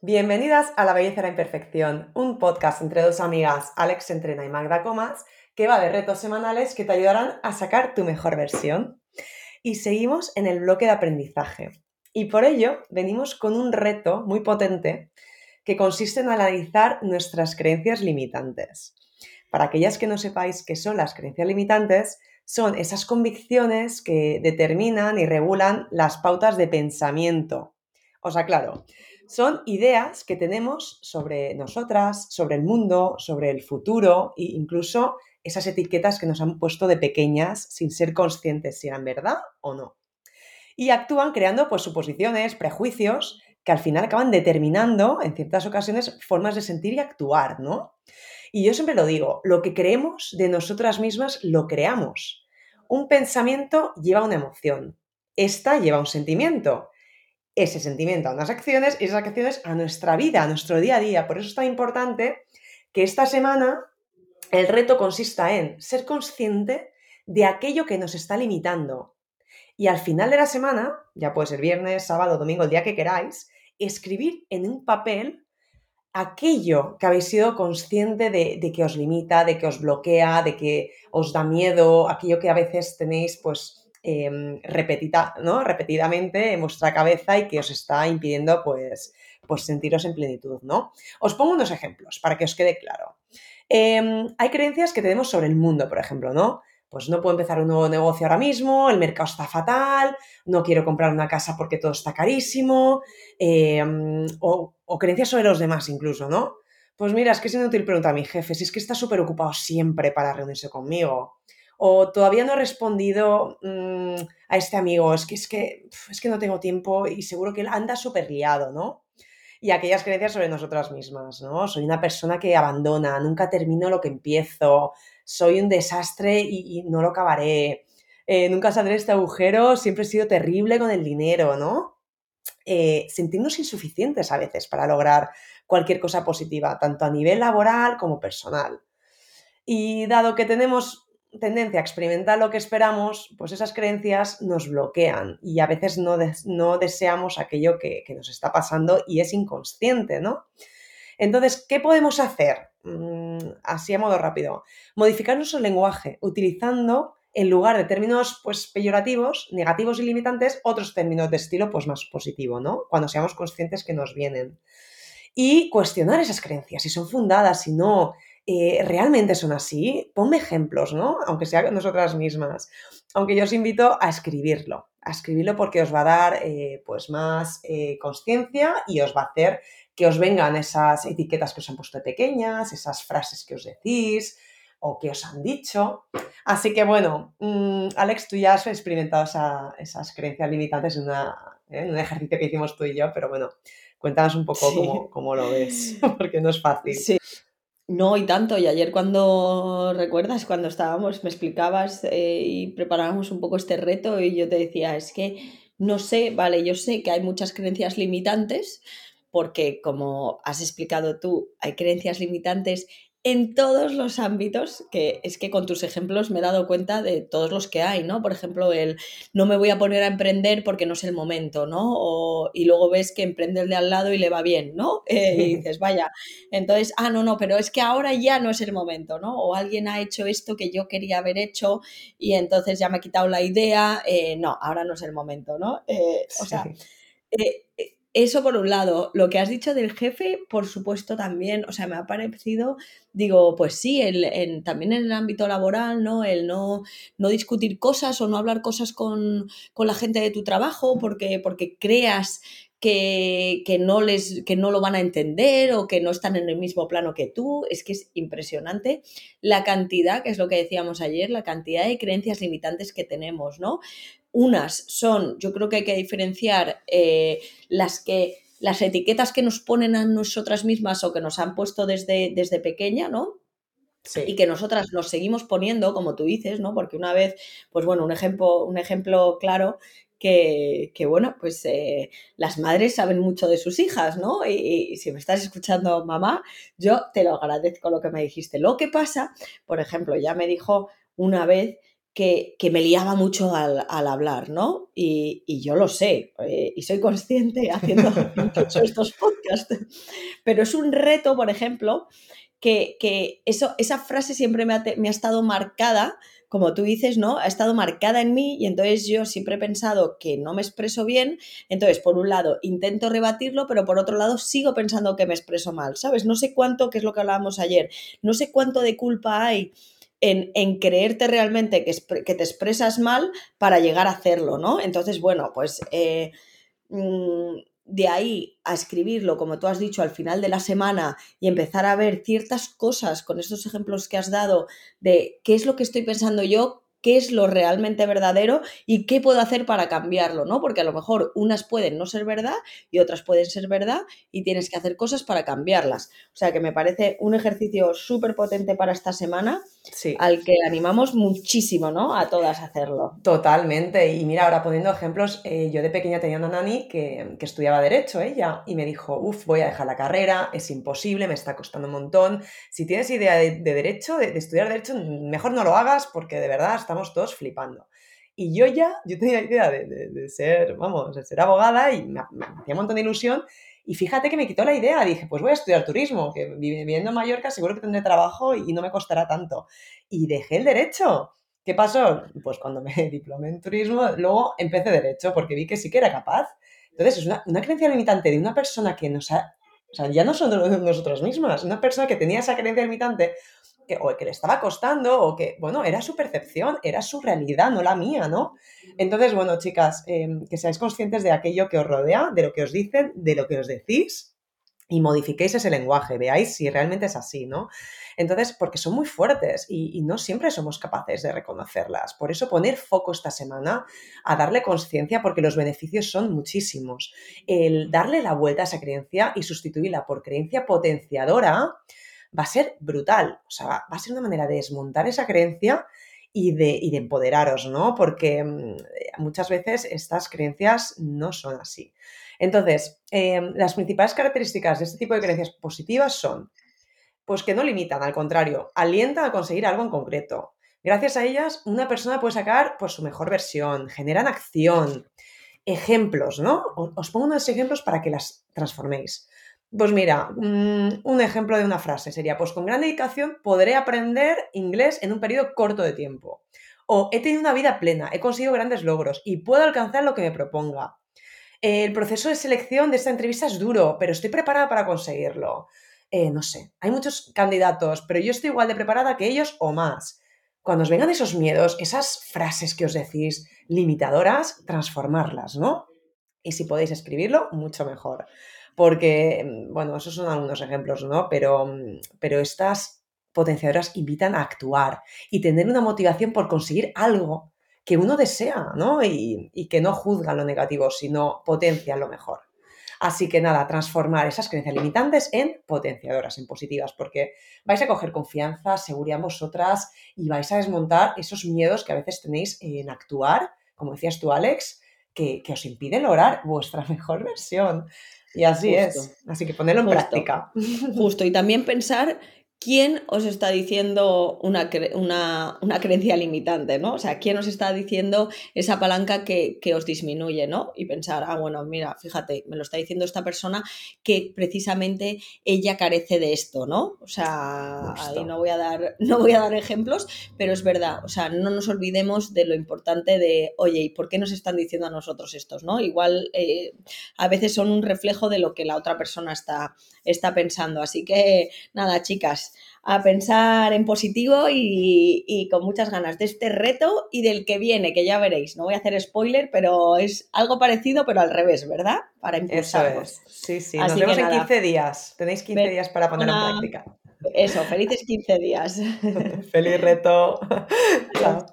Bienvenidas a La Belleza y la Imperfección, un podcast entre dos amigas, Alex Entrena y Magda Comas, que va de retos semanales que te ayudarán a sacar tu mejor versión. Y seguimos en el bloque de aprendizaje. Y por ello venimos con un reto muy potente que consiste en analizar nuestras creencias limitantes. Para aquellas que no sepáis qué son las creencias limitantes, son esas convicciones que determinan y regulan las pautas de pensamiento. O sea, claro, son ideas que tenemos sobre nosotras, sobre el mundo, sobre el futuro e incluso esas etiquetas que nos han puesto de pequeñas sin ser conscientes si eran verdad o no. Y actúan creando pues, suposiciones, prejuicios que al final acaban determinando en ciertas ocasiones formas de sentir y actuar, ¿no? Y yo siempre lo digo, lo que creemos de nosotras mismas lo creamos. Un pensamiento lleva una emoción, esta lleva un sentimiento ese sentimiento a unas acciones y esas acciones a nuestra vida, a nuestro día a día. Por eso es tan importante que esta semana el reto consista en ser consciente de aquello que nos está limitando. Y al final de la semana, ya puede ser viernes, sábado, domingo, el día que queráis, escribir en un papel aquello que habéis sido consciente de, de, que os limita, de que os bloquea, de que os da miedo, aquello que a veces tenéis pues Repetida, ¿no? repetidamente en vuestra cabeza y que os está impidiendo pues, pues sentiros en plenitud. ¿no? Os pongo unos ejemplos para que os quede claro. Em, hay creencias que tenemos sobre el mundo, por ejemplo, ¿no? Pues no puedo empezar un nuevo negocio ahora mismo, el mercado está fatal, no quiero comprar una casa porque todo está carísimo, em, o, o, creencias sobre los demás incluso, ¿no? Pues mira, es que es inútil preguntar a mi jefe, si es que está súper ocupado siempre para reunirse conmigo o todavía no he respondido mm, a este amigo, es que, es, que, es que no tengo tiempo y seguro que él anda súper liado, ¿no? Y aquellas creencias sobre nosotras mismas, ¿no? Soy una persona que abandona, nunca termino lo que empiezo, soy un desastre y, no lo acabaré, eh, nunca saldré de este agujero, siempre he sido terrible con el dinero, ¿no? Eh, sentirnos insuficientes a veces para lograr cualquier cosa positiva, tanto a nivel laboral como personal. Y dado que tenemos tendencia a experimentar lo que esperamos, pues esas creencias nos bloquean y a veces no, no deseamos aquello que, nos está pasando y es inconsciente, ¿no? Entonces, ¿qué podemos hacer? Mm, así a modo rápido. Modificar nuestro lenguaje utilizando en lugar de términos pues peyorativos, negativos y limitantes, otros términos de estilo pues más positivo, ¿no? Cuando seamos conscientes que nos vienen. Y cuestionar esas creencias, si son fundadas, si no, eh, ¿realmente son así? Ponme ejemplos, ¿no? Aunque sea nosotras mismas. Aunque yo os invito a escribirlo, a escribirlo porque os va a dar eh, pues más eh, conciencia y os va a hacer que os vengan esas etiquetas que os han puesto pequeñas, esas frases que os decís o que os han dicho. Así que bueno, mm, Alex, tú ya has experimentado esas creencias limitantes en, un ejercicio que hicimos tú y yo, pero bueno, cuéntanos un poco cómo, cómo, lo ves, porque no es fácil. Sí. No, y tanto. Y ayer cuando recuerdas, cuando estábamos, me explicabas eh, y preparábamos un poco este reto y yo te decía, es que no sé, vale, yo sé que hay muchas creencias limitantes, porque como has explicado tú, hay creencias limitantes en todos los ámbitos, que es que con tus ejemplos me he dado cuenta de todos los que hay, ¿no? Por ejemplo, el no me voy a poner a emprender porque no es el momento, ¿no? y luego ves que emprende el de al lado y le va bien, ¿no? Eh, y dices, vaya, entonces, ah, no, no, pero es que ahora ya no es el momento, ¿no? O alguien ha hecho esto que yo quería haber hecho y entonces ya me ha quitado la idea, eh, no, ahora no es el momento, ¿no? Eh, o sea, eso por un lado. Lo que has dicho del jefe, por supuesto, también, o sea, me ha parecido, digo, pues sí, el, también en el ámbito laboral, ¿no? El no, no discutir cosas o no hablar cosas con, la gente de tu trabajo porque, porque creas que, no les, que no lo van a entender o que no están en el mismo plano que tú. Es que es impresionante la cantidad, que es lo que decíamos ayer, la cantidad de creencias limitantes que tenemos, ¿no? Unas son, yo creo que hay que diferenciar eh, las que las etiquetas que nos ponen a nosotras mismas o que nos han puesto desde, desde pequeña, ¿no? Y que nosotras nos seguimos poniendo, como tú dices, ¿no? Porque una vez, pues bueno, un ejemplo, un ejemplo claro que, bueno, pues eh, las madres saben mucho de sus hijas, ¿no? Y, y, si me estás escuchando, mamá, yo te lo agradezco lo que me dijiste. Lo que pasa, por ejemplo, ya me dijo una vez que, me liaba mucho al, hablar, ¿no? Y, yo lo sé, eh, y soy consciente haciendo estos podcasts, pero es un reto, por ejemplo, que, eso, esa frase siempre me ha, me ha estado marcada como tú dices, ¿no? Ha estado marcada en mí y entonces yo siempre he pensado que no me expreso bien. Entonces, por un lado, intento rebatirlo, pero por otro lado, sigo pensando que me expreso mal, ¿sabes? No sé cuánto, que es lo que hablábamos ayer, no sé cuánto de culpa hay en, creerte realmente que, que, te expresas mal para llegar a hacerlo, ¿no? Entonces, bueno, pues eh, mm, de ahí a escribirlo, como tú has dicho, al final de la semana y empezar a ver ciertas cosas con estos ejemplos que has dado de qué es lo que estoy pensando yo, qué es lo realmente verdadero y qué puedo hacer para cambiarlo, ¿no? Porque a lo mejor unas pueden no ser verdad y otras pueden ser verdad y tienes que hacer cosas para cambiarlas. O sea que me parece un ejercicio súper potente para esta semana, sí. al que animamos muchísimo, ¿no? A todas a hacerlo. Totalmente. Y mira, ahora poniendo ejemplos, eh, yo de pequeña tenía una nani que, que estudiaba Derecho, ella, y me dijo, uff, voy a dejar la carrera, es imposible, me está costando un montón. Si tienes idea de, Derecho, de, de estudiar Derecho, mejor no lo hagas porque de verdad estamos todos flipando. Y yo ya, yo tenía idea de, ser, vamos, de ser abogada y me, hacía un montón de ilusión. Y fíjate que me quitó la idea. Dije, pues voy a estudiar turismo, que viviendo en Mallorca seguro que tendré trabajo y no me costará tanto. Y dejé el derecho. ¿Qué pasó? Pues cuando me diplomé en turismo, luego empecé derecho porque vi que sí que era capaz. Entonces, es una, una creencia limitante de una persona que nos ha... O sea, ya no son nosotros mismas, una persona que tenía esa creencia limitante que, o que le estaba costando, o que, bueno, era su percepción, era su realidad, no la mía, ¿no? Entonces, bueno, chicas, em, que seáis conscientes de aquello que os rodea, de lo que os dicen, de lo que os decís, y modifiquéis ese lenguaje, veáis si realmente es así, ¿no? Entonces, porque son muy fuertes y, y, no siempre somos capaces de reconocerlas. Por eso poner foco esta semana a darle conciencia porque los beneficios son muchísimos. El darle la vuelta a esa creencia y sustituirla por creencia potenciadora va a ser brutal. O sea, va, a ser una manera de desmontar esa creencia y de, de empoderaros, ¿no? Porque mm, muchas veces estas creencias no son así. Entonces, em, las principales características de este tipo de creencias positivas son, pues que no limitan, al contrario, alientan a conseguir algo en concreto. Gracias a ellas, una persona puede sacar pues, su mejor versión, generan acción, ejemplos, ¿no? Os pongo unos ejemplos para que las transforméis. Pues mira, mm, un ejemplo de una frase sería, pues con gran dedicación podré aprender inglés en un periodo corto de tiempo. O he tenido una vida plena, he conseguido grandes logros y puedo alcanzar lo que me proponga. El proceso de selección de esta entrevista es duro, pero estoy preparada para conseguirlo. Eh, no sé, hay muchos candidatos, pero yo estoy igual de preparada que ellos o más. Cuando os vengan esos miedos, esas frases que os decís limitadoras, transformarlas, ¿no? Y si podéis escribirlo, mucho mejor porque, mm, bueno, esos son algunos ejemplos, ¿no? Pero, mm, pero estas potenciadoras invitan a actuar y tener una motivación por conseguir algo que uno desea, ¿no? Y, que no juzgan lo negativo, sino potencian lo mejor. Así que nada, transformar esas creencias limitantes en potenciadoras, en positivas, porque vais a coger confianza, seguridad vosotras y vais a desmontar esos miedos que a veces tenéis en actuar, como decías tú, Alex, que, que os impiden lograr vuestra mejor versión. Y así es. Así que ponerlo en práctica. Justo. Y también pensar ¿quién os está diciendo una, una, creencia limitante, ¿no? O sea, ¿quién os está diciendo esa palanca que, os disminuye, ¿no? Y pensar, ah, bueno, mira, fíjate, me lo está diciendo esta persona que precisamente ella carece de esto, ¿no? O sea, ahí no voy, a dar, no voy a dar ejemplos, pero es verdad, o sea, no nos olvidemos de lo importante de, oye, ¿y por qué nos están diciendo a nosotros estos, ¿no? Igual eh, a veces son un reflejo de lo que la otra persona está, está pensando. Así que, nada, chicas, a pensar en positivo y, con muchas ganas de este reto y del que viene, que ya veréis. No voy a hacer spoiler, pero es algo parecido, pero al revés, ¿verdad? Para impulsarnos. Sí, sí. Nos vemos en 15 días. Tenéis 15 días para ponerlo en práctica. Eso, felices 15 días. Feliz reto. Chao.